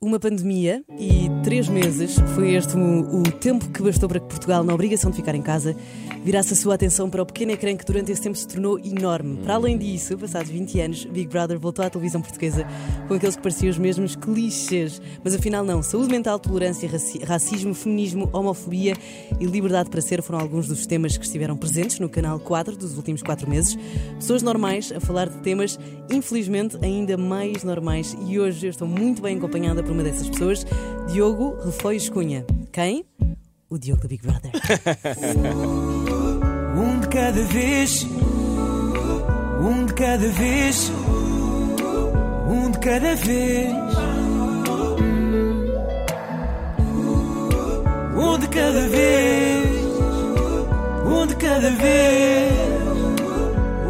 Uma pandemia e três meses foi este o, o, tempo que bastou para que Portugal, na obrigação de ficar em casa, virasse a sua atenção para o pequeno ecrã que durante esse tempo se tornou enorme. Para além disso, passados 20 anos, Big Brother voltou à televisão portuguesa com aqueles que pareciam os mesmos clichês. Mas afinal, não. Saúde mental, tolerância, raci racismo, feminismo, homofobia e liberdade para ser foram alguns dos temas que estiveram presentes no canal 4 dos últimos quatro meses. Pessoas normais a falar de temas, infelizmente, ainda mais normais. E hoje eu estou muito bem acompanhada por uma dessas pessoas, Diogo Refóis Cunha. Quem? O Diogo do Big Brother. um de cada vez, um de cada vez, um de cada vez. Um de cada vez, um de cada vez,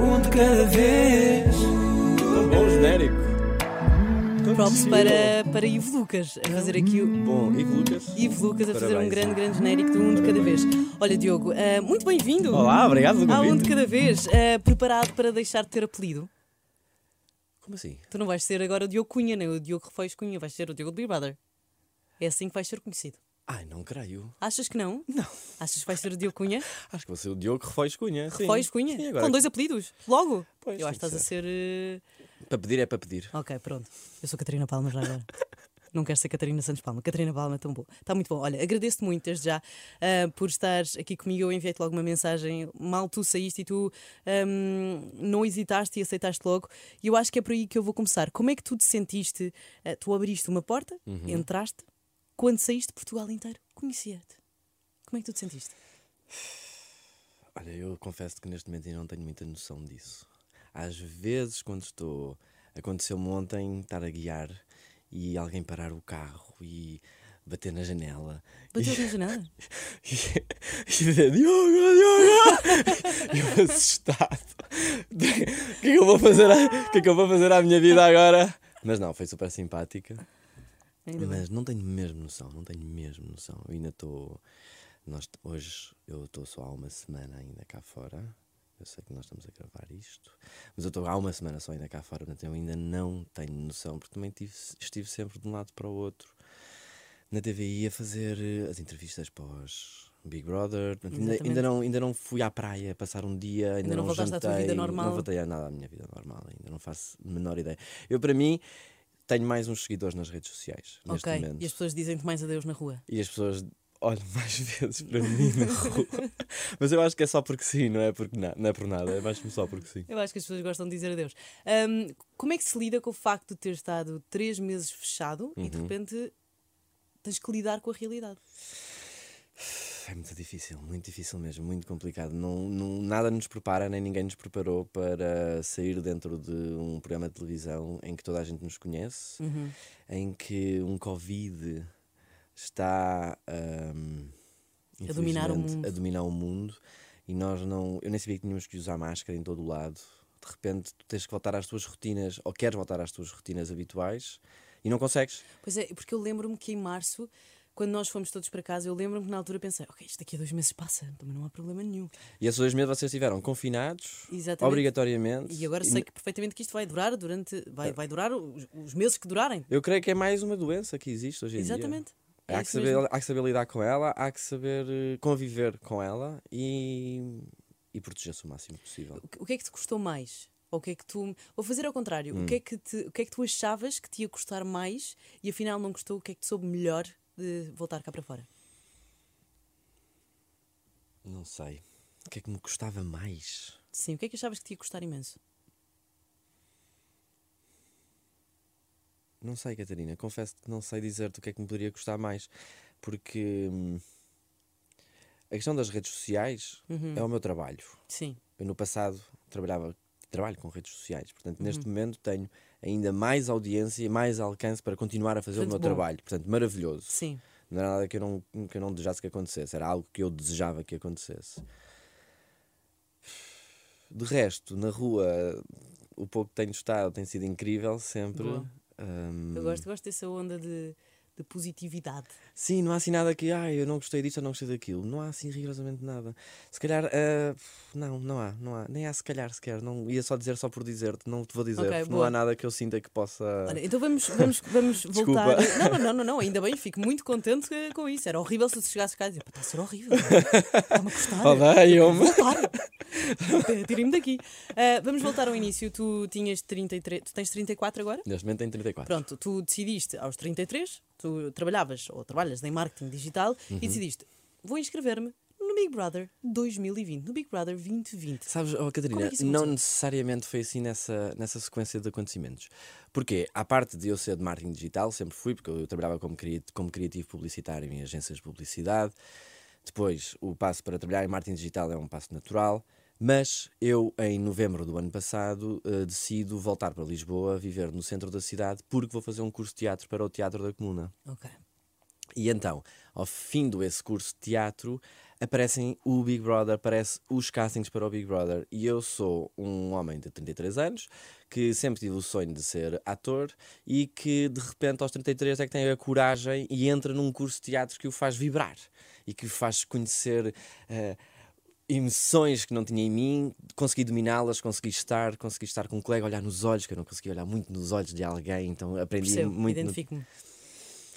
um de cada vez. Bom genérico props para, para Ivo Lucas a fazer aqui o. Bom, Ivo Lucas. Ivo Lucas a fazer um grande, grande genérico de um de cada vez. Olha, Diogo, uh, muito bem-vindo. Olá, obrigado pelo um de cada vez. Uh, preparado para deixar de ter apelido? Como assim? Tu não vais ser agora o Diogo Cunha, nem o Diogo Refóis Cunha, vais ser o Diogo Big Brother. É assim que vais ser conhecido. Ai, não creio. Achas que não? Não. Achas que vai ser o Diogo Cunha? Acho que vai ser o Diogo Refóis Cunha. Refóis Cunha? Sim, agora... Com dois apelidos? Logo? Pois, Eu acho que estás a ser. Uh... Para pedir é para pedir. Ok, pronto. Eu sou Catarina Palma já agora. Não quero ser Catarina Santos Palma. Catarina Palma é tão boa. Está muito bom. Olha, agradeço-te muito desde já uh, por estares aqui comigo. Eu enviei-te logo uma mensagem. Mal tu saíste e tu um, não hesitaste e aceitaste logo. E eu acho que é por aí que eu vou começar. Como é que tu te sentiste? Uh, tu abriste uma porta, uhum. entraste, quando saíste, Portugal inteiro conhecia-te. Como é que tu te sentiste? Olha, eu confesso que neste momento ainda não tenho muita noção disso. Às vezes, quando estou. Aconteceu-me ontem estar a guiar e alguém parar o carro e bater na janela. Bateu na janela? E, dizer Diogo, Diogo! e eu assustado. O que é que eu vou fazer? O que é que eu vou fazer à minha vida agora? Mas não, foi super simpática. Ainda mas bem. não tenho mesmo noção, não tenho mesmo noção. Eu ainda estou. Nós, hoje eu estou só há uma semana ainda cá fora. Eu sei que nós estamos a gravar isto, mas eu estou há uma semana só ainda cá fora, portanto eu ainda não tenho noção, porque também tive, estive sempre de um lado para o outro na TVI a fazer eh, as entrevistas pós Big Brother. Ainda, ainda, não, ainda não fui à praia passar um dia, ainda, ainda não, não voltaste jantei, à tua vida normal. Não voltei a nada à minha vida normal, ainda não faço menor ideia. Eu, para mim, tenho mais uns seguidores nas redes sociais. Ok, e as pessoas dizem-te mais adeus na rua. E as pessoas olho mais vezes para mim na rua. Mas eu acho que é só porque sim, não é, porque não, não é por nada, é mais só porque sim. Eu acho que as pessoas gostam de dizer adeus. Um, como é que se lida com o facto de ter estado três meses fechado uhum. e de uhum. repente tens que lidar com a realidade? É muito difícil, muito difícil mesmo, muito complicado. Não, não, nada nos prepara, nem ninguém nos preparou para sair dentro de um programa de televisão em que toda a gente nos conhece, uhum. em que um Covid está um, a dominar o mundo. A dominar o mundo e nós não. Eu nem sabia que tínhamos que usar máscara em todo o lado. De repente tu tens que voltar às tuas rotinas, ou queres voltar às tuas rotinas habituais e não consegues. Pois é, porque eu lembro-me que em março quando nós fomos todos para casa, eu lembro-me que na altura pensei, ok, isto daqui a dois meses passa, também não há problema nenhum. E esses dois meses vocês estiveram confinados, Exatamente. obrigatoriamente. E agora sei que perfeitamente que isto vai durar durante. Vai, vai durar os, os, meses que durarem. Eu creio que é mais uma doença que existe hoje em Exatamente. dia. É há, que saber, há que saber lidar com ela, há que saber eh, conviver com ela e, e proteger-se o máximo possível. O que é que te custou mais? Ou o que é que tu. Ou fazer ao contrário, hum. o, que é que te, o que é que tu achavas que te ia custar mais e afinal não custou? O que é que te soube melhor de voltar cá para fora? Não sei. O que é que me custava mais? Sim, o que é que achavas que te ia custar imenso? Não sei, Catarina. Confesso que não sei dizer-te o que é que me poderia custar mais. Porque hum, a questão das redes sociais uhum. é o meu trabalho. Sim. Eu no passado trabalhava, trabalho com redes sociais. Portanto, uhum. neste momento tenho ainda mais audiência e mais alcance para continuar a fazer Portanto, o meu bom. trabalho. Portanto, maravilhoso. Sim. Não era nada que eu não, que eu não desejasse que acontecesse. Era algo que eu desejava que acontecesse. De resto, na rua, o pouco que tenho estado tem sido incrível sempre. Um... Eu gosto, gosto dessa onda de, de positividade. Sim, não há assim nada que, ai, eu não gostei disto, eu não gostei daquilo. Não há assim rigorosamente nada. Se calhar, ah, não, não há, não há. Nem há se calhar sequer. Não, ia só dizer só por dizer-te, não te vou dizer. Ok, porque não boa. há nada que eu sinta que possa. Olha, então vamos, vamos, vamos voltar. Não, não, não, não, ainda bem, fico muito contente com isso. Era horrível se tu chegasses cá e dizer, "Pá, está a ser horrível. Está-me a custar. Odeio-me. Tirem-me daqui. Ah, vamos voltar ao início. Tu tinhas 33, tu tens 34 agora? Neste momento tem 34. Pronto, tu decidiste aos 33, tu trabalhavas ou trabalhas em marketing digital Uhum. e decidiste, vou inscrever-me no Big Brother 2020, no Big Brother 2020. Sabes, oh, Catarina, é não necessariamente foi assim nessa, nessa sequência de acontecimentos. Porque, à parte de eu ser de marketing digital, sempre fui, porque eu trabalhava como, cri- como criativo publicitário em agências de publicidade. Depois, o passo para trabalhar em marketing digital é um passo natural. Mas eu, em novembro do ano passado, eh, decido voltar para Lisboa, viver no centro da cidade, porque vou fazer um curso de teatro para o Teatro da Comuna. Ok. E então, ao fim desse curso de teatro, aparecem o Big Brother, aparece os castings para o Big Brother. E eu sou um homem de 33 anos, que sempre tive o sonho de ser ator e que de repente aos 33 é que tem a coragem e entra num curso de teatro que o faz vibrar e que o faz conhecer. eh, emoções que não tinha em mim, consegui dominá-las, consegui estar, consegui estar com um colega, olhar nos olhos, que eu não conseguia olhar muito nos olhos de alguém, então aprendi Percebo, muito no identifico-me.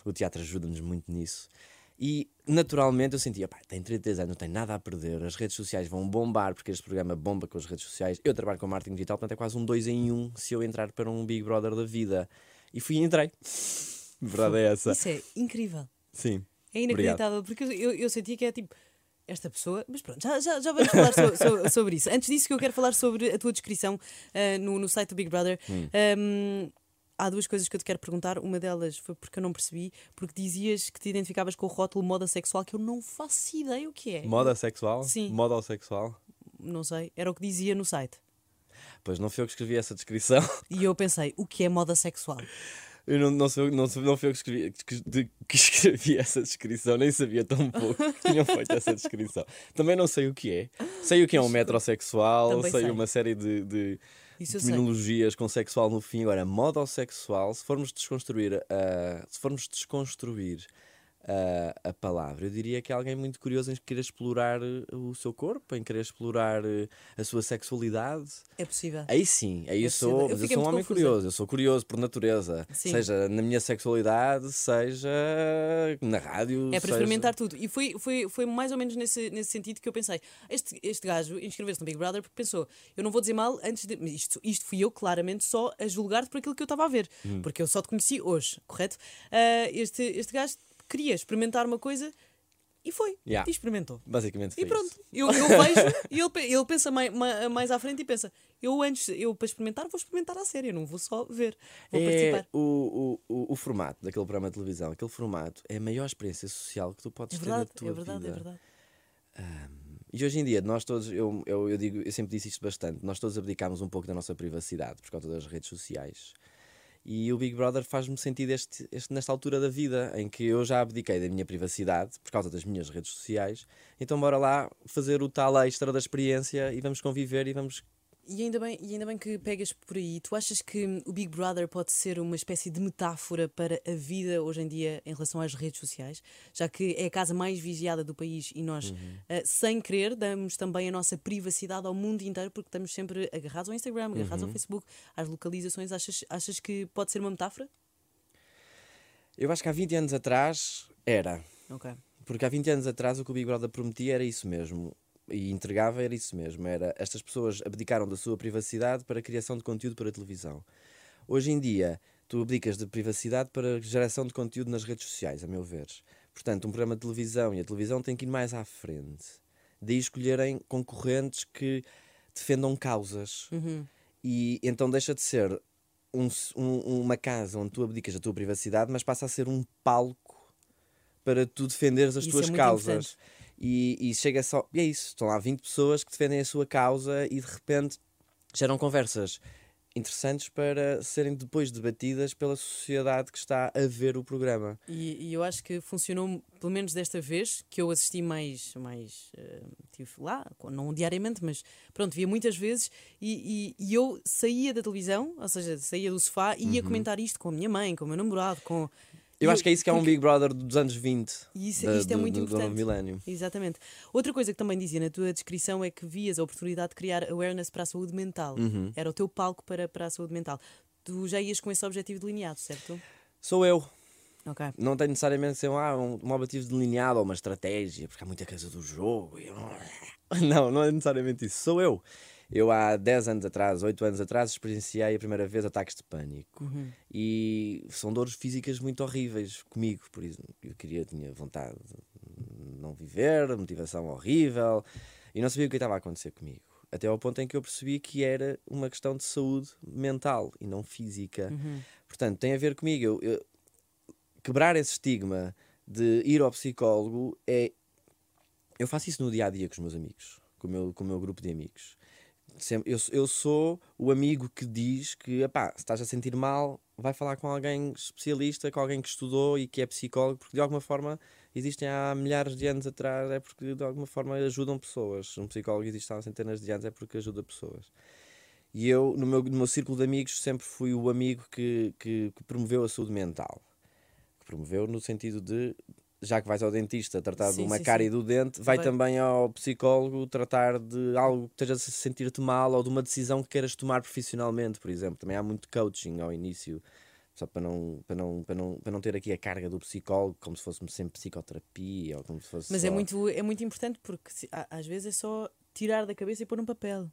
o teatro ajuda-nos muito nisso. E naturalmente eu sentia, pá, tem 33 anos, não tem nada a perder, as redes sociais vão bombar, porque este programa bomba com as redes sociais. Eu trabalho com marketing digital, portanto é quase um dois em um se eu entrar para um Big Brother da vida. E fui e entrei. Verdade é essa. Isso é incrível. Sim. É inacreditável, porque eu, eu, eu sentia que é tipo. Esta pessoa, mas pronto, já, já, já vamos falar so- so- sobre isso. Antes disso, que eu quero falar sobre a tua descrição ah, no, no site do Big Brother. Hum. Ahm, há duas coisas que eu te quero perguntar. Uma delas foi porque eu não percebi, porque dizias que te identificavas com o rótulo moda sexual, que eu não faço ideia o que é. Moda sexual? Sim. Moda sexual? Não sei, era o que dizia no site. Pois não fui eu que escrevi essa descrição. E eu pensei, o que é moda sexual? Eu não, não, sou, não, sou, não fui eu que escrevi, que, de- que escrevi essa descrição, nem sabia tão pouco que tinham feito essa descrição. Também não sei o que é. Sei o que é um metrosexual, sei, sei. uma série de, de terminologias com sexual no fim. Agora, modossexual, se formos desconstruir, a se formos desconstruir a, a palavra, eu diria que é alguém muito curioso em querer explorar eh, o seu corpo, em querer explorar eh, a sua sexualidade. É possível. Aí sim, aí É eu sou. Eu mas eu sou um homem confusa. curioso, eu sou curioso por natureza, Sim. seja na minha sexualidade, seja na rádio. É para seja- experimentar tudo. E foi, foi, foi mais ou menos nesse, nesse sentido que eu pensei. Este, este gajo inscreveu-se no Big Brother porque pensou: eu não vou dizer mal antes de. Isto, isto fui eu, claramente, só a julgar-te por aquilo que eu estava a ver. Hum. Porque eu só te conheci hoje, correto? Ah, este, este gajo queria experimentar uma coisa e foi. Yeah. E experimentou. Basicamente E pronto, isso. eu, eu vejo e ele, ele pensa mais, mais à frente e pensa: eu antes, eu para experimentar, vou experimentar à sério, não vou só ver, vou É participar. o, o, o, formato daquele programa de televisão, aquele formato é a maior experiência social que tu podes É ter verdade, na tua é verdade, vida. é verdade. E hoje em dia, nós todos, eu, eu, eu digo, eu sempre disse isto bastante, nós todos abdicámos um pouco da nossa privacidade por causa das redes sociais. E o Big Brother faz-me sentir este, este- nesta altura da vida em que eu já abdiquei da minha privacidade por causa das minhas redes sociais. Então, bora lá fazer o tal extra da experiência e vamos conviver e vamos. E ainda, bem, e ainda bem que pegas por aí. Tu achas que o Big Brother pode ser uma espécie de metáfora para a vida hoje em dia em relação às redes sociais? Já que é a casa mais vigiada do país e nós, eh, sem querer, damos também a nossa privacidade ao mundo inteiro porque estamos sempre agarrados ao Instagram, agarrados ao Facebook, às localizações. Achas, achas que pode ser uma metáfora? Eu acho que há 20 anos atrás era. Ok. Porque há 20 anos atrás o que o Big Brother prometia era isso mesmo. E entregava era isso mesmo. Era estas pessoas abdicaram da sua privacidade para a criação de conteúdo para a televisão. Hoje em dia, tu abdicas de privacidade para a geração de conteúdo nas redes sociais, a meu ver. Portanto, um programa de televisão e a televisão tem que ir mais à frente. Daí escolherem concorrentes que defendam causas. E então deixa de ser um um- uma casa onde tu abdicas da tua privacidade, mas passa a ser um palco para tu defenderes as Isso tuas é causas. E, e chega só. E é isso. Estão lá 20 pessoas que defendem a sua causa e de repente geram conversas interessantes para serem depois debatidas pela sociedade que está a ver o programa. E, e eu acho que funcionou, pelo menos desta vez, que eu assisti mais, mais eh, tive lá, não diariamente, mas pronto, via muitas vezes e, e- e eu saía da televisão, ou seja, saía do sofá e ia comentar isto com a minha mãe, com o meu namorado, com. Eu acho que é isso que é um Big Brother dos anos 20. E isso- da- isto é do- muito do- do novo importante. milénio. Exatamente. Outra coisa que também dizia na tua descrição é que vias a oportunidade de criar awareness para a saúde mental. Uhum. Era o teu palco para, para a saúde mental. Tu já ias com esse objetivo delineado, certo? Sou eu. Ok. Não tem necessariamente ser ah, um, um objetivo delineado ou uma estratégia, porque há muita coisa do jogo. eu Não, não é necessariamente isso. Sou eu. Eu há 10 anos atrás, 8 anos atrás, experienciei a primeira vez ataques de pânico. E são dores físicas muito horríveis comigo, por isso eu queria, tinha vontade de não viver, motivação horrível, e não sabia o que estava a acontecer comigo. Até ao ponto em que eu percebi que era uma questão de saúde mental e não física. Portanto, tem a ver comigo. Eu- eu- quebrar esse estigma de ir ao psicólogo é. Eu faço isso no dia a dia com os meus amigos, com o meu, com o meu grupo de amigos. Sempre, eu, eu sou o amigo que diz que, epá, se estás a sentir mal, vai falar com alguém especialista, com alguém que estudou e que é psicólogo, porque de alguma forma existem há milhares de anos atrás, é porque de alguma forma ajudam pessoas. Um psicólogo existe há centenas de anos, é porque ajuda pessoas. E eu, no meu, no meu círculo de amigos, sempre fui o amigo que, que, que promoveu a saúde mental. Que promoveu no sentido de, já que vais ao dentista tratar de Sim, uma sim, cara sim. e do dente, vai Vai- também ao psicólogo tratar de algo que estejas a sentir-te mal ou de uma decisão que queiras tomar profissionalmente, por exemplo. Também há muito coaching ao início. Só para não, para, não, para, não, para não ter aqui a carga do psicólogo como se fosse sempre psicoterapia ou como se fosse Mas é só- muito, é muito importante porque se- às vezes é só tirar da cabeça e pôr num papel.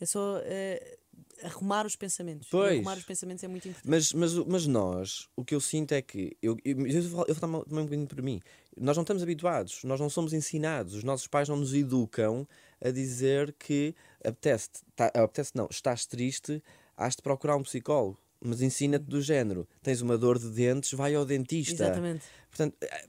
É só eh, arrumar os pensamentos. E Pois. Arrumar os pensamentos é muito importante. Mas, mas, mas nós, o que eu sinto é que, eu, eu, eu vou também um bocadinho para mim, nós não estamos habituados, nós não somos ensinados, os nossos pais não nos educam a dizer que apetece, tá, apetece não, estás triste, has de procurar um psicólogo, mas ensina-te do género, tens uma dor de dentes, vai ao dentista. Exatamente. Portanto, eh,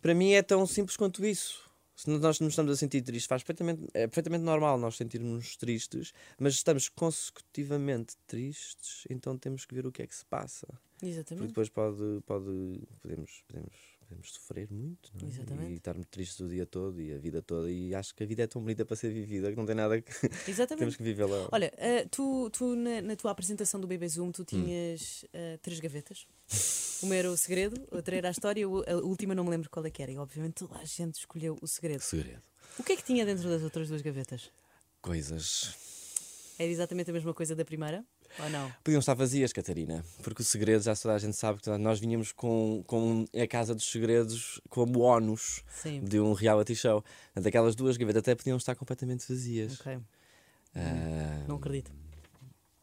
para mim é tão simples quanto isso. Se nós nos estamos a sentir tristes, faz perfeitamente, é perfeitamente normal nós sentirmos tristes, mas estamos consecutivamente tristes, então temos que ver o que é que se passa. Porque Exatamente. depois pode, pode, podemos, podemos, podemos sofrer muito não é? Exatamente. e estarmos tristes o dia todo e a vida toda. E acho que a vida é tão bonita para ser vivida que não tem nada que Exatamente. temos que vivê-la. Olha, eh, tu, tu na, na tua apresentação do Bebê Zoom, tu Hum. tinhas eh, três gavetas. Uma era o segredo, outra era a história, a última não me lembro qual é que era. E obviamente toda a gente escolheu o segredo. Segredo. O que é que tinha dentro das outras duas gavetas? Coisas. Era exatamente a mesma coisa da primeira? Ou não? Podiam estar vazias, Catarina, porque o segredo já toda a gente sabe que nós vinhamos com, com a Casa dos Segredos como ónus de um reality show. Portanto, aquelas duas gavetas até podiam estar completamente vazias. Ah, Não acredito.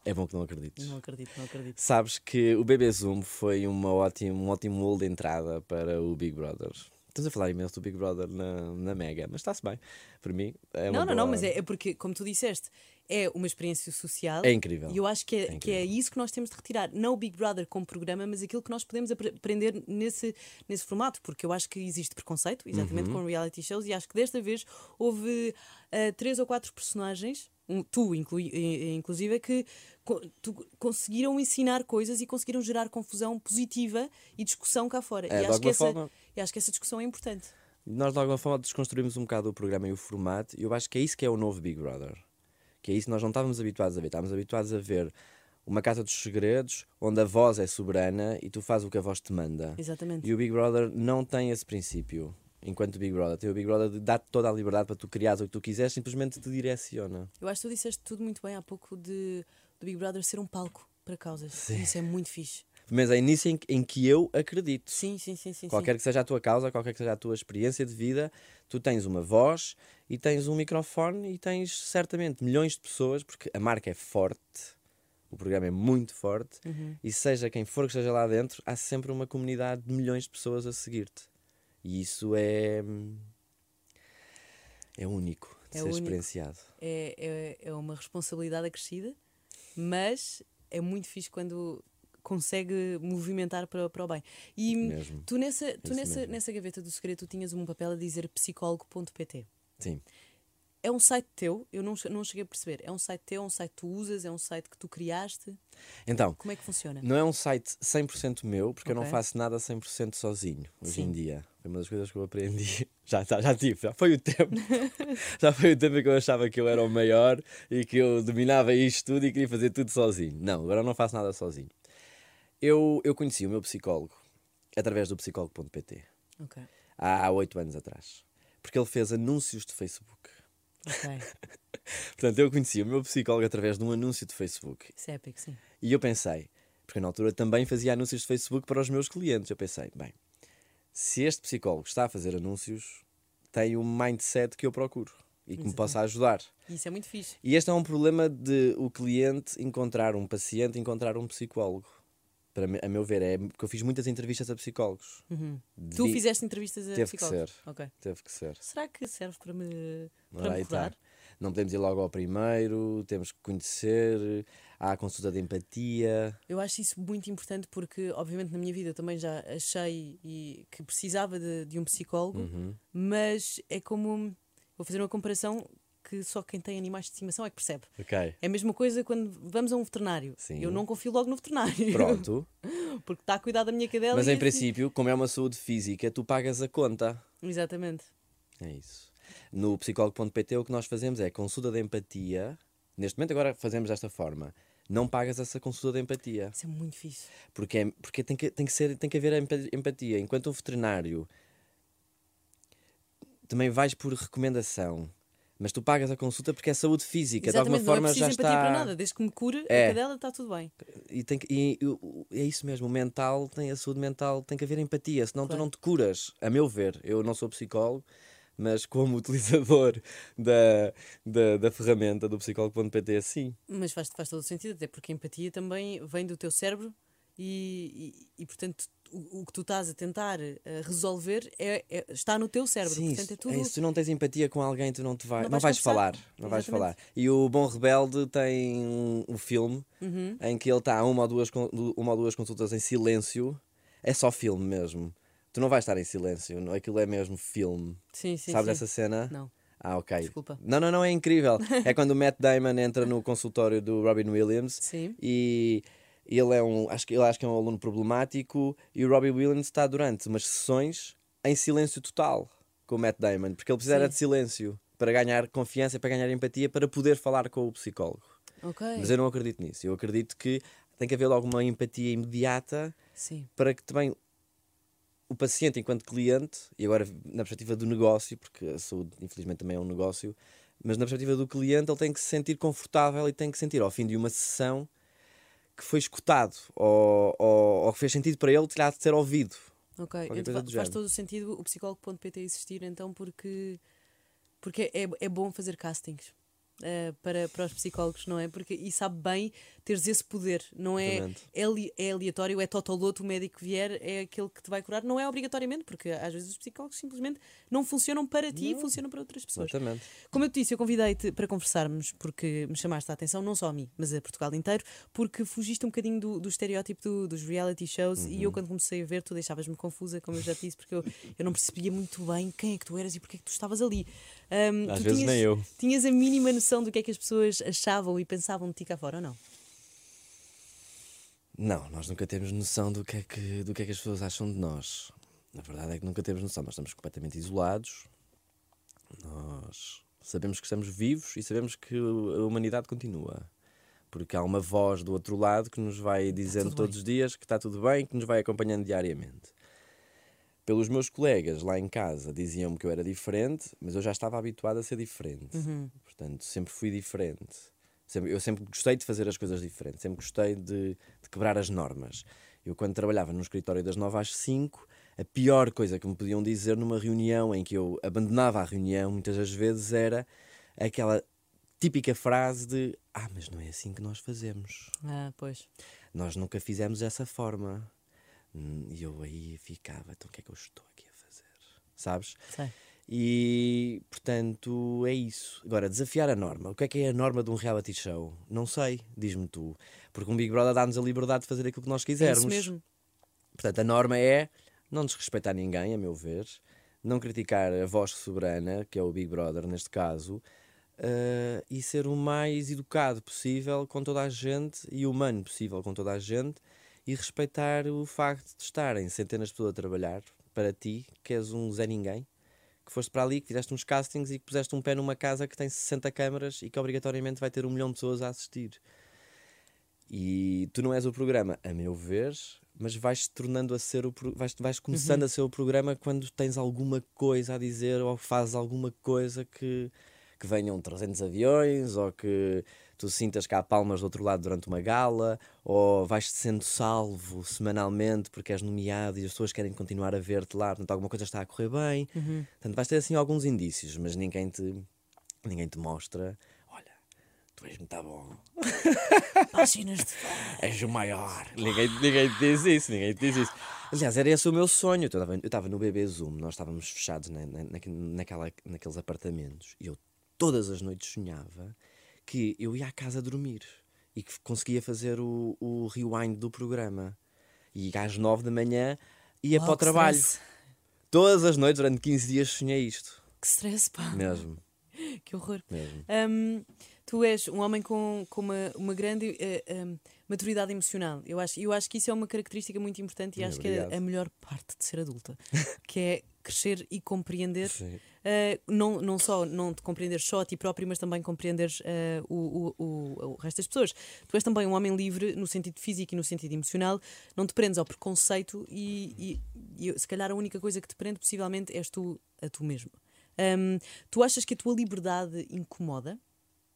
é bom que não acredites. Não acredito, não acredito. Sabes que o Bebê Zoom foi uma ótima, um ótimo molde de entrada para o Big Brother. Estamos a falar imenso do Big Brother na, na Mega, mas está-se bem. Para mim, é Não, não, não, boa- mas é, é porque, como tu disseste, é uma experiência social. É incrível. E eu acho que é, É que é isso que nós temos de retirar. Não o Big Brother como programa, mas aquilo que nós podemos apre- aprender nesse, nesse formato. Porque eu acho que existe preconceito, exatamente Uhum. com reality shows, e acho que desta vez houve ah, três ou quatro personagens, um- tu inclui, eh, inclusive, que co- tu- conseguiram ensinar coisas e conseguiram gerar confusão positiva e discussão cá fora. É, e, acho que essa, forma- e acho que essa discussão é importante. Nós, de alguma forma, desconstruímos um bocado o programa e o formato, e eu acho que é isso que é o novo Big Brother. Que é isso que nós não estávamos habituados a ver. Estávamos habituados a ver uma Casa dos Segredos, onde a voz é soberana e tu fazes o que a voz te manda. Exatamente. E o Big Brother não tem esse princípio. Enquanto Big Brother tem o Big Brother de dar-te toda a liberdade para tu criares o que tu quiseres, simplesmente te direciona. Eu acho que tu disseste tudo muito bem há pouco de, do Big Brother ser um palco para causas. Sim. Isso é muito fixe. Mas é nisso em, em que eu acredito. Sim, sim, sim, sim. Qualquer sim. que seja a tua causa, qualquer que seja a tua experiência de vida, tu tens uma voz e tens um microfone e tens certamente milhões de pessoas, porque a marca é forte, o programa é muito forte, Uhum. e seja quem for que esteja lá dentro, há sempre uma comunidade de milhões de pessoas a seguir-te. E isso é. é único de É ser único. experienciado. É, é, é uma responsabilidade acrescida, mas é muito fixe quando consegue movimentar para, para o bem. E Mesmo. tu, nessa, tu nessa, mesmo. nessa gaveta do segredo, tu tinhas um papel a dizer psicólogo.pt. Sim. É um site teu? Eu não, não cheguei a perceber. É um site teu? É um site que tu usas? É um site que tu criaste? Então, Como é que funciona? Não é um site 100% meu, porque eu não faço nada 100% sozinho hoje Sim. em dia. Foi uma das coisas que eu aprendi. Já, já, já tive, já foi o tempo. já foi o tempo em que eu achava que eu era o maior e que eu dominava isto tudo e queria fazer tudo sozinho. Não, agora eu não faço nada sozinho. Eu, eu conheci o meu psicólogo através do psicólogo.pt, Ok. há oito anos atrás. Porque ele fez anúncios de Facebook. Ok. Portanto, eu conheci o meu psicólogo através de um anúncio de Facebook. Isso é épico, sim. E eu pensei, porque na altura também fazia anúncios de Facebook para os meus clientes. Eu pensei, bem, se este psicólogo está a fazer anúncios, tem o mindset que eu procuro e que me possa ajudar. Isso é muito fixe. E este é um problema de o cliente encontrar um paciente, encontrar um psicólogo. Para a meu ver, é porque eu fiz muitas entrevistas a psicólogos. Tu Vi- fizeste entrevistas a Teve que psicólogos? ser. Ok. Teve que ser. Será que serve para me, para me aí rodar? está. Não podemos ir logo ao primeiro, temos que conhecer, há a consulta de empatia. Eu acho isso muito importante porque, obviamente, na minha vida eu também já achei e que precisava de, de um psicólogo, Uhum. mas é como. Vou fazer uma comparação que só quem tem animais de estimação é que percebe. Ok. É a mesma coisa quando vamos a um veterinário. Sim. Eu não confio logo no veterinário. Pronto. porque está a cuidar da minha cadela. Mas em assim- princípio, como é uma saúde física, tu pagas a conta. Exatamente. É isso. No psicólogo.pt o que nós fazemos é consulta de empatia. Neste momento agora fazemos desta forma. Não pagas essa consulta de empatia. Isso é muito fixe. Porque, é- porque tem, que, tem, que ser, tem que haver empa- empatia. Enquanto um veterinário também vais por recomendação, mas tu pagas a consulta porque é saúde física. De alguma Exatamente, forma não é já está. para nada. Desde que me cure É. a cadela está tudo bem. E, tem que- e- e é isso mesmo, o mental tem a saúde mental, tem que haver empatia, senão tu Claro. não te curas. A meu ver, eu não sou psicólogo, mas como utilizador da, da, da ferramenta do psicólogo.pt, sim. Mas faz, faz todo o sentido, até porque a empatia também vem do teu cérebro e, e, e, portanto, o, o que tu estás a tentar eh, resolver é, é- está no teu cérebro. Sim, portanto, é tudo. é isso, se tu não tens empatia com alguém, tu não te vai, Não não, vais conversar. falar, não vais falar. E o Bom Rebelde tem um, um filme Uhum. em que ele está uma ou duas uma ou duas consultas em silêncio. É só filme mesmo. Tu não vais estar em silêncio, não- aquilo é mesmo filme. Sim, sim, Sabes sim. essa cena? Não. Ah, ok. Desculpa. Não, não, não, é incrível. é quando o Matt Damon entra no consultório do Robin Williams Sim. e ele é um, acho que ele acho que é um aluno problemático e o Robin Williams está durante umas sessões em silêncio total com o Matt Damon, porque ele precisa era Sim. de silêncio para ganhar confiança, para ganhar empatia, para poder falar com o psicólogo. Ok. Mas eu não acredito nisso. Eu acredito que tem que haver logo uma empatia imediata Sim. para que também o paciente, enquanto cliente, e agora na perspectiva do negócio, porque a saúde, infelizmente, também é um negócio, mas na perspectiva do cliente, ele tem que se sentir confortável e tem que sentir, ao fim de uma sessão, que foi escutado ou, ou, ou que fez sentido para ele terá de ser ouvido. Ok, então faz género. todo o sentido o psicólogo.pt existir, então, porque, porque é, é bom fazer castings eh, para, para os psicólogos, não é? Porque, e sabe bem teres esse poder, não é, é, é aleatório, é totoloto, o médico que vier é aquele que te vai curar, não é obrigatoriamente, porque às vezes os psicólogos simplesmente não funcionam para ti, funcionam para outras pessoas. Exatamente. Como eu te disse, eu convidei-te para conversarmos porque me chamaste a atenção, não só a mim, mas a Portugal inteiro, porque fugiste um bocadinho do, do estereótipo do- dos reality shows e eu, Uhum. quando comecei a ver, tu deixavas-me confusa, como eu já te disse, porque eu, eu não percebia muito bem quem é que tu eras e porque é que tu estavas ali. Ahm, Às tu vezes tinhas, nem eu. Tinhas a mínima noção do que é que as pessoas achavam e pensavam de ti cá fora ou não? Não, nós nunca temos noção do que, é que, do que é que as pessoas acham de nós. Na verdade é que nunca temos noção. Nós estamos completamente isolados. Nós sabemos que estamos vivos e sabemos que a humanidade continua. Porque há uma voz do outro lado que nos vai dizendo todos os dias que está tudo bem, que nos vai acompanhando diariamente. Pelos meus colegas lá em casa diziam-me que eu era diferente, mas eu já estava habituado a ser diferente. Portanto, sempre fui diferente. Sempre- eu sempre gostei de fazer as coisas diferentes, sempre gostei de, de quebrar as normas. Eu, quando trabalhava no escritório das 9 às 5, a pior coisa que me podiam dizer numa reunião em que eu abandonava a reunião, muitas das vezes, era aquela típica frase de: Ah, mas não é assim que nós fazemos. Ah, pois. Nós nunca fizemos dessa forma. Hum, E eu aí ficava: Então o que é que eu estou aqui a fazer? Sabes? Sei. E, portanto, é isso. Agora, desafiar a norma. O que é que é a norma de um reality show? Não sei, diz-me tu. Porque um Big Brother dá-nos a liberdade de fazer aquilo que nós É quisermos. isso mesmo. Portanto, a norma é não desrespeitar ninguém, a meu ver, não criticar a voz soberana, que é o Big Brother neste caso, eh, e ser o mais educado possível com toda a gente e humano possível com toda a gente e respeitar o facto de estarem centenas de pessoas a trabalhar para ti, que és um Zé Ninguém, que foste para ali, que fizeste uns castings e que puseste um pé numa casa que tem 60 câmaras e que obrigatoriamente vai ter um milhão de pessoas a assistir. E tu não és o programa, a meu ver, mas vais tornando a ser o pro- vais, vais começando a ser o programa quando tens alguma coisa a dizer ou fazes alguma coisa que, que venham 300 aviões ou que tu sintas cá palmas do outro lado durante uma gala ou vais sendo salvo semanalmente porque és nomeado e as pessoas querem continuar a ver-te lá, portanto alguma coisa está a correr bem. Portanto, vais ter assim alguns indícios, mas ninguém te, ninguém te mostra. Olha, tu és muito bom. Páginas de És o maior. Ninguém, ninguém te diz isso, ninguém te diz isso. Aliás, era esse o meu sonho. Eu estava no BB Zoom, nós estávamos fechados na, na, naque- naquela, naqueles apartamentos e eu todas as noites sonhava que eu ia à casa dormir e que conseguia fazer o, o rewind do programa. E às nove da manhã ia para o trabalho. Todas as noites, durante 15 dias, sonhei isto. Que stress, pá. Mesmo, Que horror. mesmo. Hum, tu és um homem com, com uma, uma grande eh, hum, maturidade emocional. Eu acho, eu acho que isso é uma característica muito importante e acho que é obrigado. a melhor parte de ser adulta, que é crescer e compreender. Eh, não, não só não te compreender só a ti próprio, mas também compreenderes eh, o, o, o, o resto das pessoas. Tu és também um homem livre no sentido físico e no sentido emocional, não te prendes ao preconceito e, e- e se calhar a única coisa que te prende possivelmente és tu a tu mesmo. Hum, tu achas que a tua liberdade incomoda?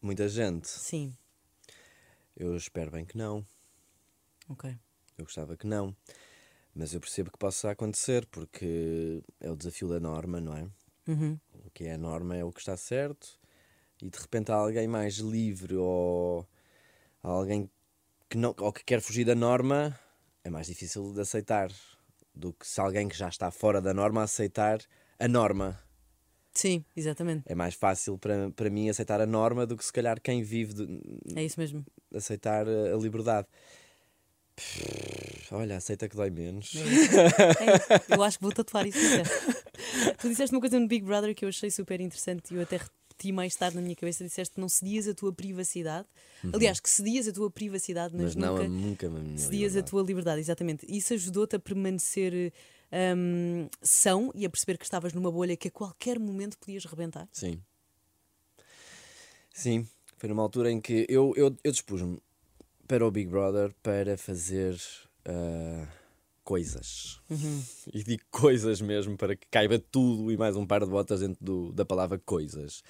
Muita gente. Sim, Eu espero bem que não. ok. Eu gostava que não. Mas eu percebo que possa acontecer porque é o desafio da norma, não é? Uhum. O que é a norma é o que está certo e de repente há alguém mais livre ou há alguém que, não, ou que quer fugir da norma, é mais difícil de aceitar do que se alguém que já está fora da norma aceitar a norma. Sim, exatamente. É mais fácil para, para mim aceitar a norma do que se calhar quem vive de, É isso mesmo. aceitar a a liberdade. Olha, aceita que dói menos. É isso. É isso. Eu acho que vou tatuar isso. Tu disseste uma coisa no Big Brother que eu achei super interessante e eu até repeti mais tarde na minha cabeça. Disseste que não cedias a tua privacidade. Aliás, que cedias a tua privacidade, mas, Uhum. Mas não, nunca a- nunca a cedias a liberdade. tua liberdade. Exatamente. Isso ajudou-te a permanecer hum, são e a perceber que estavas numa bolha que a qualquer momento podias rebentar. Sim. Sim, foi numa altura em que eu, eu, eu dispus-me para o Big Brother para fazer ah, coisas. E digo coisas mesmo para que caiba tudo e mais um par de botas dentro do- da palavra coisas.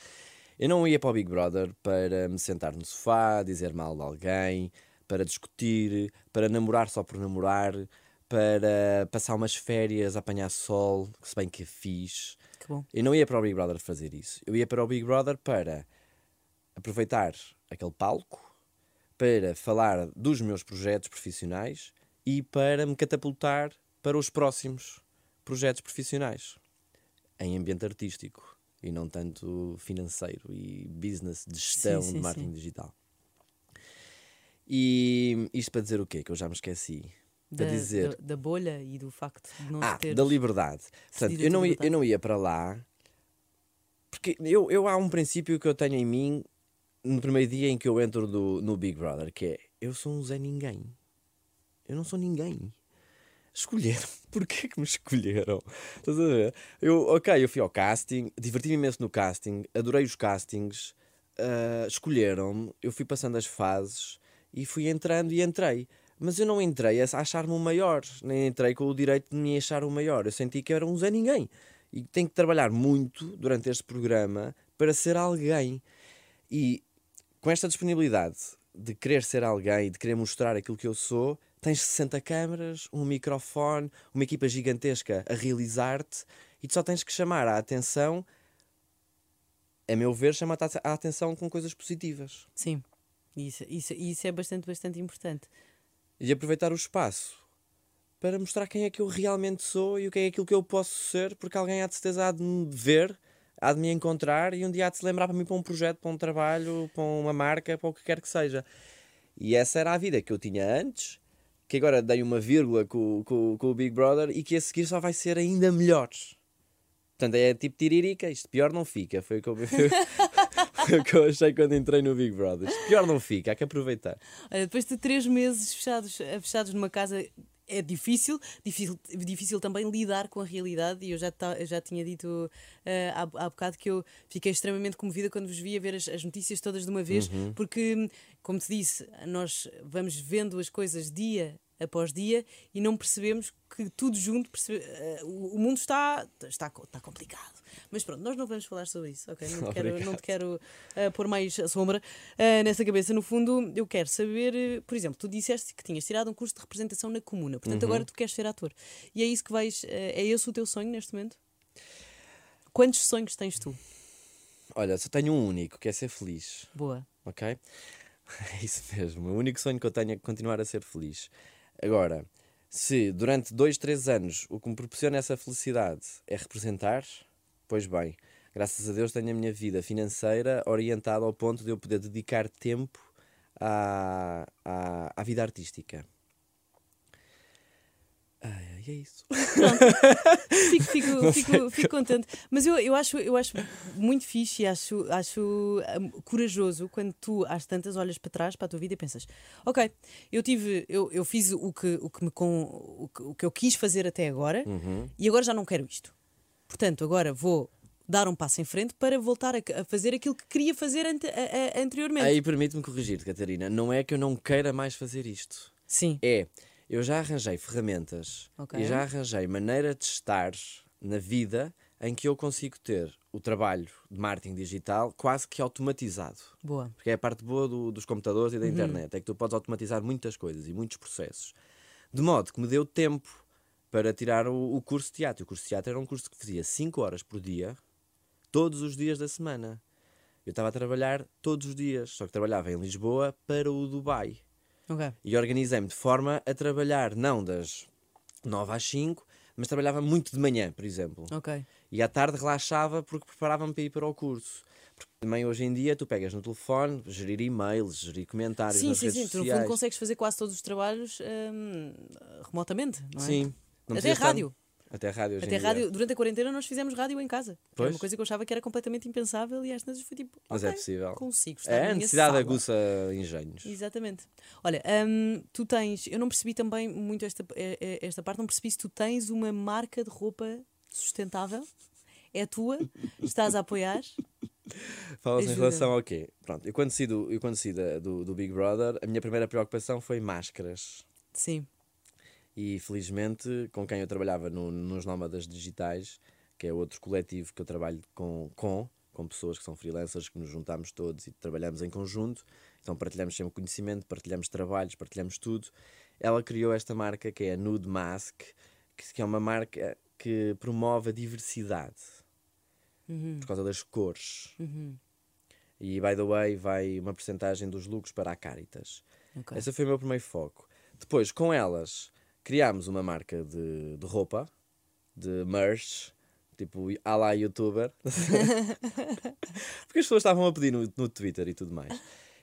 Eu não ia para o Big Brother para me sentar no sofá, dizer mal de alguém, para discutir, para namorar só por namorar, para passar umas férias a apanhar sol, que se bem que fiz. Que bom. Eu não ia para o Big Brother fazer isso. Eu ia para o Big Brother para aproveitar aquele palco, para falar dos meus projetos profissionais e para me catapultar para os próximos projetos profissionais em ambiente artístico e não tanto financeiro e business de gestão sim, de sim. marketing digital. E isto para dizer o quê? Que eu já me esqueci. Da, dizer da, da bolha e do facto de não ah, te teres da liberdade. Portanto, eu não, ia, liberdade. eu não ia para lá porque eu, eu há um princípio que eu tenho em mim no primeiro dia em que eu entro do, no Big Brother, que é eu sou um Zé Ninguém. Eu não sou ninguém. Escolheram. Porquê que me escolheram? Estás a ver? Eu, ok, eu fui ao casting, diverti-me imenso no casting, adorei os castings, ah, escolheram-me, eu fui passando as fases e fui entrando e entrei. Mas eu não entrei a achar-me o maior, nem entrei com o direito de me achar o maior. Eu senti que era um Zé Ninguém. E tenho que trabalhar muito durante este programa para ser alguém. E com esta disponibilidade de querer ser alguém, de querer mostrar aquilo que eu sou, tens 60 câmaras, um microfone, uma equipa gigantesca a realizar-te e tu só tens que chamar a atenção, a meu ver, chama-te a a atenção com coisas positivas. Sim, isso, isso, isso é bastante, bastante importante. E aproveitar o espaço para mostrar quem é que eu realmente sou e o que é aquilo que eu posso ser, porque alguém há de certeza há de me ver, há de me encontrar e um dia há de se lembrar para mim para um projeto, para um trabalho, para uma marca, para o que quer que seja. E essa era a vida que eu tinha antes, que agora dei uma vírgula com, com, com o Big Brother e que a seguir só vai ser ainda melhor. Portanto, é tipo tiririca, isto pior não fica. Foi o que eu, que eu achei quando entrei no Big Brother. Pior não fica, há que aproveitar. Olha, depois de três meses fechados, eh, fechados numa casa é difícil, difícil, difícil também lidar com a realidade. E eu já, ta- já tinha dito eh, há, há bocado que eu fiquei extremamente comovida quando vos vi a ver as, as notícias todas de uma vez, porque, como te disse, nós vamos vendo as coisas dia após dia e não percebemos que tudo junto percebe- eh, o, mundo está, está, está complicado. Mas pronto, nós não vamos falar sobre isso, ok? Não te quero, não te quero eh, pôr mais a sombra eh, nessa cabeça. No fundo, eu quero saber, por exemplo, tu disseste que tinhas tirado um curso de representação na comuna, portanto agora tu queres ser ator. E é isso que vais. é esse o teu sonho neste momento? Quantos sonhos tens tu? Olha, só tenho um único, que é ser feliz. Boa. ok? É isso mesmo. O único sonho que eu tenho é continuar a ser feliz. Agora, se durante dois, três anos o que me proporciona essa felicidade é representar, pois bem, graças a Deus tenho a minha vida financeira orientada ao ponto de eu poder dedicar tempo à, à, à vida artística. Ai, e é isso. Fico, fico, fico, fico contente. Mas eu, eu, acho, eu acho muito fixe e acho, acho hum, corajoso quando tu, às tantas, olhas para trás para a tua vida e pensas: Ok, eu tive, eu, eu fiz o que, o, que me com, o, que, o que eu quis fazer até agora e agora já não quero isto. Portanto, agora vou dar um passo em frente para voltar a, a fazer aquilo que queria fazer ante- a- a- anteriormente. Aí permite-me corrigir-te, Catarina. Não é que eu não queira mais fazer isto. Sim. É, eu já arranjei ferramentas Ok. e já arranjei maneira de estar na vida em que eu consigo ter o trabalho de marketing digital quase que automatizado. Boa. Porque é a parte boa do- dos computadores e da internet, é que tu podes automatizar muitas coisas e muitos processos. De modo que me deu tempo para tirar o, o curso de teatro. O curso de teatro era um curso que fazia 5 horas por dia, todos os dias da semana. Eu estava a trabalhar todos os dias, só que trabalhava em Lisboa para o Dubai. Ok. E organizei-me de forma a trabalhar não das 9 às 5, mas trabalhava muito de manhã, por exemplo. Ok. E à tarde relaxava porque preparava-me para ir para o curso. Porque também hoje em dia tu pegas no telefone, gerir e-mails, gerir comentários Sim, nas sim, redes sim. Tu, no sociais. fundo, consegues fazer quase todos os trabalhos hum, remotamente, não é? Sim. Não Até precisas estar- rádio. Até rádio Até rádio, durante a quarentena nós fizemos rádio em casa. Era Pois. uma coisa que eu achava que era completamente impensável e às vezes foi tipo. Mas ok, é possível. Consigo É a necessidade sala. aguça engenhos. Exatamente. Olha, hum, tu tens, eu não percebi também muito esta, eh, eh, esta parte, não percebi se tu tens uma marca de roupa sustentável. É tua? Estás a apoiar? Fala-se em relação ao quê? Pronto, eu quando saí, do, eu quando saí do, do Big Brother, a minha primeira preocupação foi máscaras. Sim. E felizmente, com quem eu trabalhava no- nos Nómadas Digitais, que é outro coletivo que eu trabalho com, com, com pessoas que são freelancers, que nos juntamos todos e trabalhamos em conjunto, então partilhamos sempre conhecimento, partilhamos trabalhos, partilhamos tudo. Ela criou esta marca que é a Nude Mask, que, é uma marca que promove a diversidade por causa das cores. E, by the way, vai uma porcentagem dos lucros para a Caritas. Ok. Esse foi o meu primeiro foco. Depois, com elas, criámos uma marca de, de roupa, de merch, tipo à la youtuber. Porque as pessoas estavam a pedir no, no Twitter e tudo mais.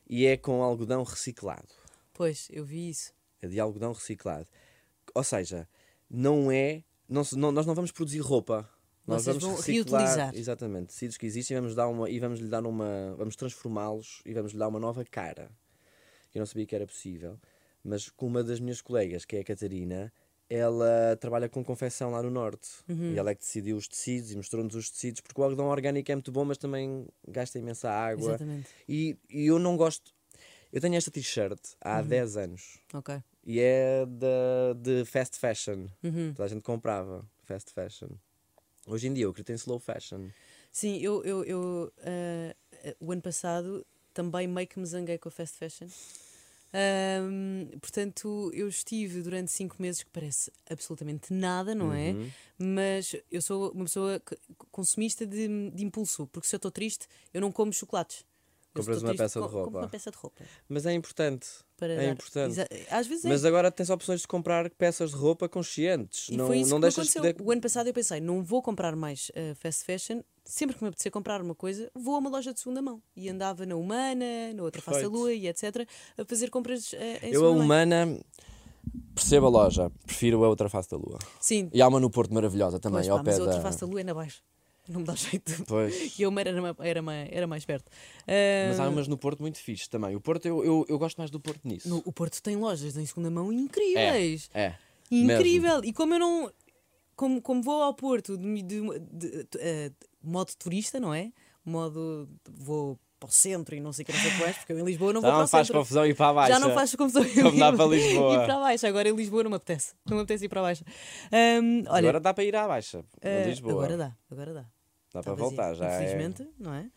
E é com algodão reciclado. Pois, eu vi isso. É de algodão reciclado. Ou seja, não é. Não, não- nós não vamos produzir roupa. Nós Vocês vamos vão reciclar, reutilizar. Exatamente. Tecidos que existem vamos dar uma, e vamos lhe dar uma. Vamos transformá-los e vamos lhe dar uma nova cara. Eu não sabia que era possível. Mas com uma das minhas colegas, que é a Catarina, ela trabalha com confecção lá no Norte. Uhum. E ela é que decidiu os tecidos e mostrou-nos os tecidos, porque o algodão orgânico é muito bom, mas também gasta imensa água. Exatamente. E, e eu não gosto. Eu tenho esta t-shirt há Uhum. 10 anos. Ok. E é da, de fast fashion. Uhum. Toda a gente comprava fast fashion. Hoje em dia eu acredito em slow fashion. Sim, eu, eu, eu ah, o ano passado também meio que me zanguei com a fast fashion. Ahm, portanto, eu estive durante cinco meses, que parece absolutamente nada, não é? Uhum. Mas eu sou uma pessoa consumista de, de impulso, porque se eu estou triste, eu não como chocolates. Compras uma triste, peça de co- compro roupa. uma peça de roupa. Mas é importante. Para é dar- importante. Às vezes é. Mas agora tens opções de comprar peças de roupa conscientes. E não foi isso não que deixas de aconteceu. poder. O ano passado eu pensei, não vou comprar mais eh, fast fashion. Sempre que me apetecer comprar uma coisa, vou a uma loja de segunda mão. E andava na Humana, na outra Face Perfeito. Lua e etc. a fazer compras eh, em Eu, a humana, percebo a loja. Prefiro a outra face da lua. Sim, E há uma no Porto maravilhosa também, pois, ao pá, pé mas a outra da. Face da Lua é na baixo. Não me dá jeito. Pois. E Humana era, era, era mais perto. Eh, Mas há umas no Porto muito fixe também. O Porto, eu, eu, eu gosto mais do Porto nisso. no- o Porto tem lojas em segunda mão incríveis. É. Incrível! E como eu não. Como, como vou ao Porto de, de- de- de- eh, modo turista, não é? Modo. Vou para o centro e não sei o que, não sei quantos, porque eu em Lisboa não Já vou não para o faz centro. confusão ir para a baixa. Já não faz confusão Como dá para Lisboa. ir para baixo. Agora em Lisboa não me apetece. Não me apetece ir para baixo. Ahm, olha, Agora dá para ir à baixa. em Lisboa. agora dá, agora dá. Dá para voltar. Já é... Infelizmente, não é?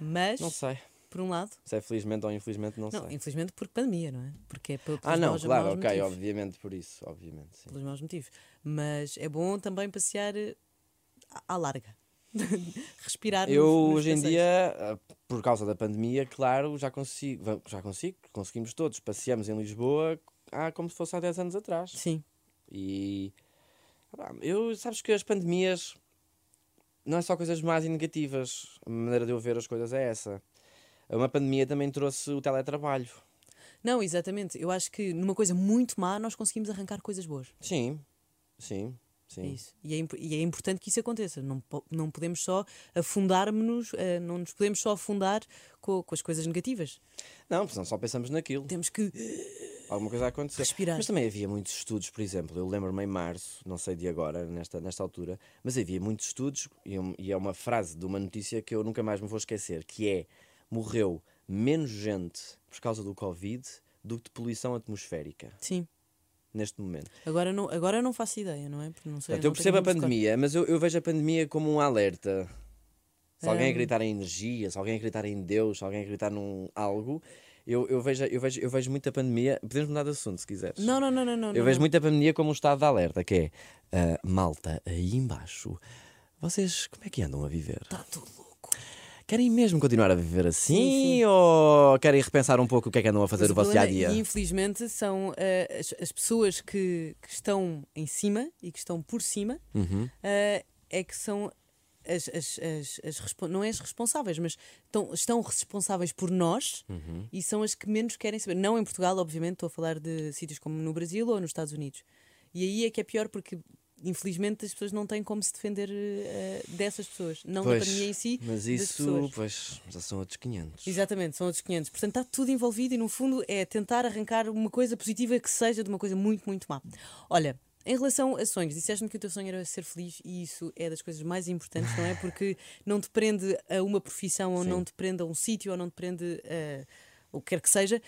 Mas, Não sei. por um lado, Se é felizmente ou infelizmente, não, não, sei. infelizmente porque pandemia, não é? Porque é pe- pelos Ah, não, claro, ok, motivos. obviamente por isso, obviamente, sim. Pelos maus motivos. Mas é bom também passear eh, à- larga. Respirar Eu nos hoje em dia, ah, por causa da pandemia, claro, já consigo, já consigo, conseguimos todos, passeamos em Lisboa há como se fosse há 10 anos atrás. Sim. E eu sabes que as pandemias não é só coisas más e negativas. A maneira de eu ver as coisas é essa. Uma pandemia também trouxe o teletrabalho. Não, exatamente. Eu acho que numa coisa muito má nós conseguimos arrancar coisas boas. Sim, sim, sim. isso. E é, e é importante que isso aconteça. Não, não podemos só afundar-nos, eh, não nos podemos só afundar co- com, as coisas negativas. Não, porque não só pensamos naquilo. Temos que. Alguma coisa a acontecer. Respirar. Mas também havia muitos estudos, por exemplo, eu lembro-me em março, não sei de agora, nesta, nesta altura, mas havia muitos estudos, e, e é uma frase de uma notícia que eu nunca mais me vou esquecer, que é, morreu menos gente por causa do Covid do que de poluição atmosférica, Sim. neste momento. Agora não, agora não faço ideia, não é? Porque não sei. Portanto, não eu tenho percebo a pandemia, mas eu, eu vejo a pandemia como um alerta. Se alguém Hum. acreditar em energia, se alguém acreditar em Deus, se alguém acreditar num algo, eu, eu, vejo, eu, vejo, eu vejo muito a pandemia. Podemos mudar de assunto se quiseres. Não, não, não, não. não Eu não, vejo não. muito a pandemia como um estado de alerta, que é ah, malta aí embaixo. Vocês como é que andam a viver? Está tudo louco. Querem mesmo continuar a viver assim Sim, sim. ou querem repensar um pouco o que é que andam a fazer Mas o vosso dia a dia? Infelizmente são eh, as, as pessoas que, que estão em cima e que estão por cima Uhum. eh, é que são as, as, as, as não é as responsáveis, mas estão, estão responsáveis por nós Uhum. e são as que menos querem saber. Não em Portugal, obviamente, estou a falar de sítios como no Brasil ou nos Estados Unidos. E aí é que é pior porque. Infelizmente as pessoas não têm como se defender eh, dessas pessoas, não Pois, da pandemia em si, Mas isso, pois, já são outros 500. Exatamente, são outros 500. Portanto, está tudo envolvido e, no fundo, é tentar arrancar uma coisa positiva que seja de uma coisa muito, muito má. Olha, em relação a sonhos, disseste-me que o teu sonho era ser feliz e isso é das coisas mais importantes, não é? Porque não te prende a uma profissão ou Sim. não te prende a um sítio ou não te prende a o que quer que seja.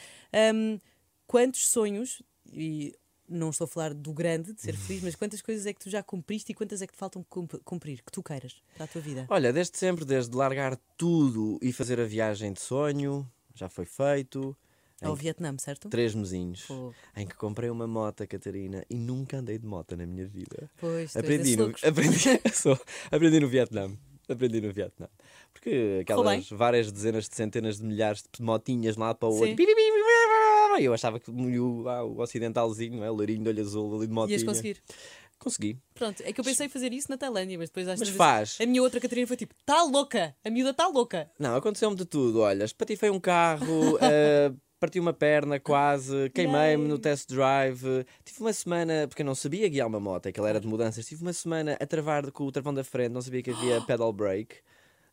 Hum, quantos sonhos, e não estou a falar do grande, de ser feliz, mas quantas coisas é que tu já cumpriste e quantas é que te faltam cum- cumprir, que tu queiras para a tua vida? Olha, desde sempre, desde largar tudo e fazer a viagem de sonho, já foi feito. Ao Em Vietnã, certo? três mesinhos. Em que comprei uma moto, Catarina, e nunca andei de moto na minha vida. Pois, Aprendi no, aprendi, sou- aprendi no Vietnã. Aprendi no Vietnã. Porque aquelas várias dezenas de centenas de milhares de motinhas lado para o outro. Pi, Eu achava que o, ah, o ocidentalzinho, é? o lourinho de olho azul ali de motinha. Ias conseguir. Consegui. Pronto, é que eu pensei em fazer isso na Tailândia, mas depois às Mas faz. A minha outra Catarina foi tipo, tá louca! A miúda tá louca! Não, aconteceu-me de tudo. Olha, espatifei um carro, eh, parti uma perna quase, queimei-me no test drive. Tive uma semana, porque eu não sabia guiar uma moto, aquela era de mudanças. Tive uma semana a travar com o travão da frente, não sabia que havia pedal brake.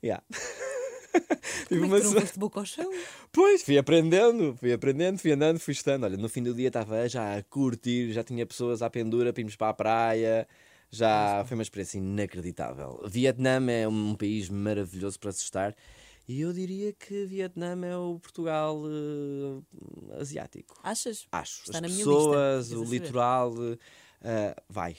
Yeah. Tive Como uma é que tu não foste boca ao chão? Pois, fui aprendendo, fui aprendendo, fui andando, fui estando. Olha, no fim do dia estava já a curtir, já tinha pessoas à pendura para irmos para a praia. Já foi uma experiência inacreditável. Vietnã é um país maravilhoso para se estar. E eu diria que Vietnã é o Portugal eh, asiático. Achas? Acho. Está As na minha pessoas, lista, o litoral. eh, vai,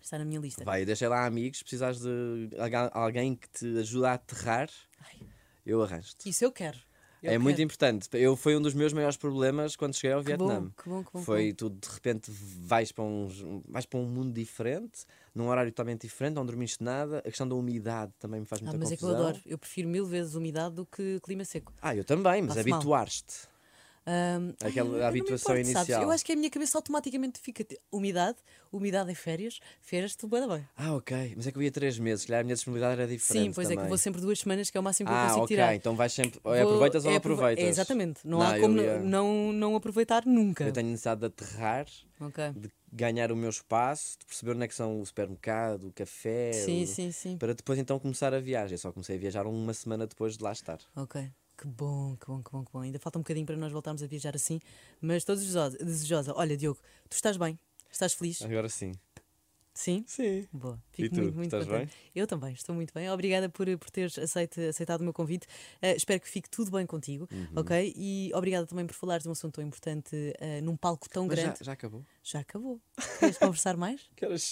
Está na minha lista. vai. Deixei lá amigos. Se precisares de alguém que te ajude a aterrar, Ai, eu arranjo-te. isso eu quero. Eu é muito quero. importante. Eu, foi um dos meus maiores problemas quando cheguei ao Que Vietnã. bom, que bom, que bom. Foi bom. tu de repente vais para, uns, vais para um mundo diferente, num horário totalmente diferente, não dormiste nada. A questão da umidade também me faz Ah, muita mas é que eu confusão. adoro. Eu prefiro mil vezes umidade do que clima seco. Ah, eu também, mas habituaste. Aquela ai, eu habituação importo, sabes? inicial. Eu acho que a minha cabeça automaticamente fica. t- Umidade, umidade em férias, férias, tudo bem, bem. Ah, ok. Mas é que eu ia três meses, se calhar a minha disponibilidade era diferente. Sim, pois é que também. vou sempre duas semanas, que é o máximo que eu Ah, consigo ok. tirar. Então vais sempre. Ou é Vou- aproveitas ou é não aproveitas. é, exatamente. Não, Não, há eu como ia- não, não aproveitar nunca. Eu tenho necessidade de aterrar, de ganhar o meu espaço, de perceber onde é que são o supermercado, o café. Sim, o- sim, sim. Para depois então começar a viagem. Eu só comecei a viajar uma semana depois de lá estar. Ok. Que bom, que bom, que bom, que bom. Ainda falta um bocadinho para nós voltarmos a viajar assim, mas estou desejosa. Olha, Diogo, tu estás bem, Estás feliz? Agora sim. Sim? Sim. Boa. E Fico tu, muito, muito estás contente. Eu também, estou muito bem. Obrigada por, por teres aceite, aceitado o meu convite. Eh, espero que fique tudo bem contigo, Uhum. ok? E obrigada também por falares de um assunto tão importante eh, num palco tão Mas já, grande. já acabou? Já, acabou. Queres conversar mais? Que horas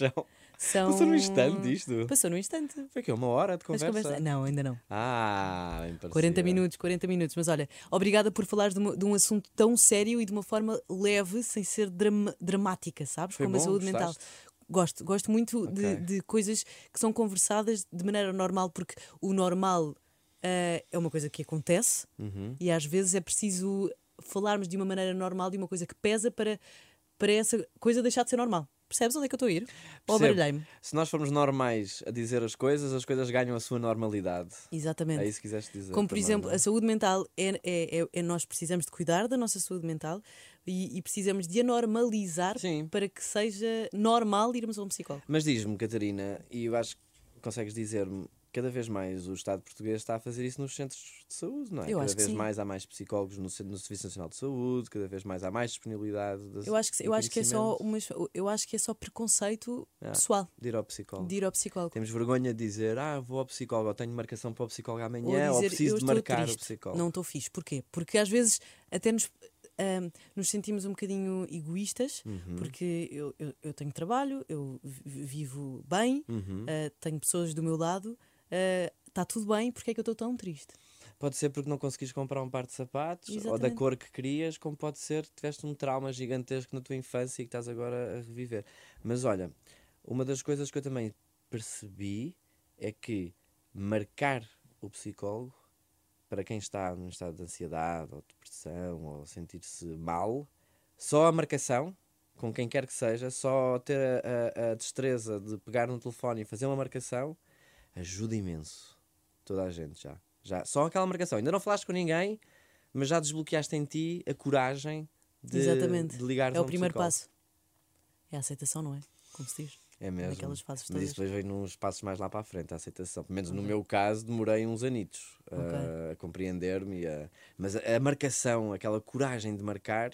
são? Passou num instante isto. Passou num instante. Foi que uma hora de conversa? conversa- Não, ainda não. Ah, bem parecia. 40 minutos, 40 minutos. Mas olha, obrigada por falares de, uma- de um assunto tão sério e de uma forma leve, sem ser drama- dramática, sabes? Foi Como a bom? saúde mental. Gostaste? Gosto, gosto muito de, Ok. de coisas que são conversadas de maneira normal, porque o normal ah, é uma coisa que acontece Uhum. e às vezes é preciso falarmos de uma maneira normal de uma coisa que pesa para, para essa coisa deixar de ser normal. Percebes onde é que eu estou a ir? Ou baralhei-me? Se nós formos normais a dizer as coisas, as coisas ganham a sua normalidade. Exatamente. É isso que quiseste dizer. Como por também, exemplo, não é? a saúde mental é, é, é- é- nós precisamos de cuidar da nossa saúde mental e, e precisamos de a normalizar Sim. para que seja normal irmos a um psicólogo. Mas diz-me, Catarina, e eu acho que consegues dizer-me, cada vez mais o Estado português está a fazer isso nos centros de saúde, não é? Eu cada acho que vez mais há mais psicólogos no, no Serviço Nacional de Saúde, cada vez mais há mais disponibilidade. De, Eu acho que, eu acho que é só umas, eu acho que é só preconceito Ah. pessoal de ir ao psicólogo. de ir ao psicólogo. Temos vergonha de dizer, ah, vou ao psicólogo, ou tenho marcação para o psicólogo Ou amanhã, ou, dizer, preciso eu de marcar triste, o psicólogo. Não estou fixe. Porquê? Porque às vezes até nos, ahm, nos sentimos um bocadinho egoístas, Uhum. porque eu, eu, eu tenho trabalho, eu vi- vivo bem, Uhum. ah, tenho pessoas do meu lado, ah, está tudo bem, porque é que eu estou tão triste? Pode ser porque não conseguiste comprar um par de sapatos ou da Exatamente. cor que querias, como pode ser que tiveste um trauma gigantesco na tua infância e que estás agora a reviver. Mas olha, uma das coisas que eu também percebi é que marcar o psicólogo para quem está num estado de ansiedade ou depressão ou sentir-se mal, só a marcação, com quem quer que seja, só ter a, a- a destreza de pegar no telefone e fazer uma marcação ajuda imenso. Toda a gente já. já. Só aquela marcação. Ainda não falaste com ninguém, mas já desbloqueaste em ti a coragem de, Exatamente. de ligares é o primeiro psicólogo. passo. É a aceitação, não é? Como se diz. É mesmo. Naquelas fases Mas isso depois vem nos passos mais lá para a frente, a aceitação. Pelo menos no meu caso, demorei uns anitos a- Ok. a compreender-me. e a- Mas a, a marcação, aquela coragem de marcar,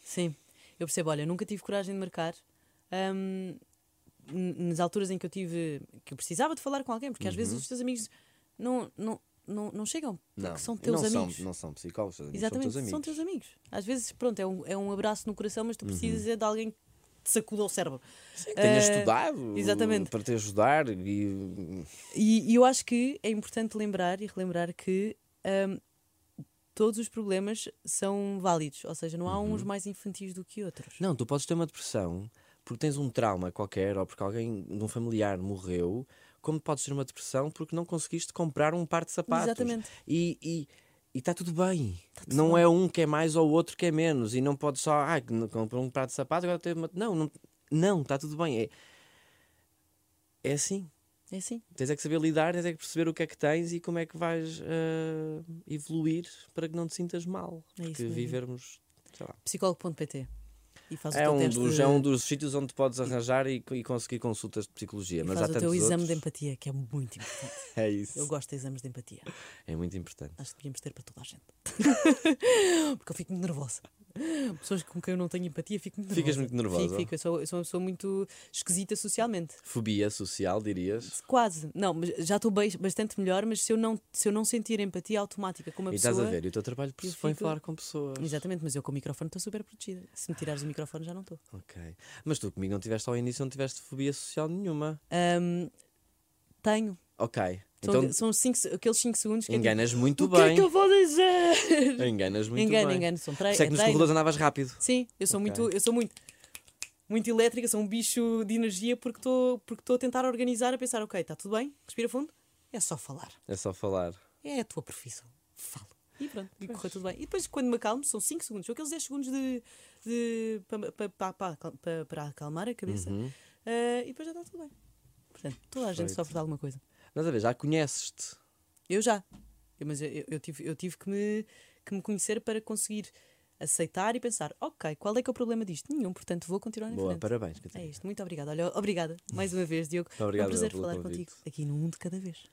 Sim, eu percebo. Olha, nunca tive coragem de marcar. N- nas alturas em que eu tive que eu precisava de falar com alguém, porque às vezes os teus amigos não, não, não, não chegam, porque não, são teus não amigos. São, não são psicólogos, são Exatamente, teus amigos. são teus amigos. Às vezes, pronto, é um, é um abraço no coração, mas tu Uhum. precisas é de alguém que te sacuda o cérebro. Que tenha Ah, estudado exatamente. para te ajudar e E, e eu acho que é importante lembrar e relembrar que ahm, todos os problemas são válidos, ou seja, não há Uhum. uns mais infantis do que outros. Não, tu podes ter uma depressão porque tens um trauma qualquer ou porque alguém de um familiar morreu, como podes ter uma depressão porque não conseguiste comprar um par de sapatos. Exatamente. E e está tudo bem. tudo não bem. é um que é mais ou outro que é menos. E não pode só, ah, comprou um par de sapatos, agora teve uma. Não, não, não, está tudo bem. É, é assim. É assim. Tens é que saber lidar, tens é que perceber o que é que tens e como é que vais ah, evoluir para que não te sintas mal. É isso Porque mesmo. vivermos. Sei lá. Psicólogo.pt É um, dos, de- é um dos sítios onde podes arranjar e, e conseguir consultas de psicologia. e Mas faz há o teu exame de outros. empatia, que é muito importante. É isso. Eu gosto de exames de empatia. É muito importante. Acho que devíamos ter para toda a gente. Porque eu fico muito nervosa. Pessoas com quem eu não tenho empatia, fico muito nervosa. Ficas muito nervosa? Fico, fico. Eu sou, eu sou uma pessoa muito esquisita socialmente. Fobia social, dirias. Quase. Não, mas já estou bastante melhor, mas se eu não, se eu não sentir empatia automática com uma E pessoa. estás a ver, e o teu trabalho pressupõe fico- falar com pessoas. Exatamente, mas eu com o microfone estou super protegida. Se me tirares o microfone já não estou. Ok. Mas tu comigo não tiveste ao início, não tiveste fobia social nenhuma. Ahm, tenho. Ok. São, Então são cinco, aqueles 5 segundos que é tipo, enganas muito O que é bem. que eu vou dizer? Enganas muito engano, bem. engano. São Por tre isso é que nos treino. corredores andavas rápido. Sim, eu sou Ok. muito, eu sou muito, muito elétrica, sou um bicho de energia porque estou porque a tentar organizar, a pensar, ok, está tudo bem, respira fundo, é só falar. É só falar. É a tua profissão. Falo. E pronto, e correu tudo bem. E depois, quando me acalmo, são 5 segundos, são aqueles 10 segundos de, de, para, acalmar a cabeça. Uhum. Ah, e depois já está tudo bem. Portanto, toda a gente Perfeito. sofre de alguma coisa. Mas a ver, já conheces-te. Eu já. Eu- mas eu, eu- tive, eu tive que, me, que me conhecer para conseguir aceitar e pensar, ok, qual é que é o problema disto? Nenhum, portanto vou continuar em Boa, frente. parabéns, É Catarina. isto, muito obrigada. Olha, obrigada mais uma vez, Diogo. Obrigado é um prazer falar convite. contigo aqui no de Cada Vez.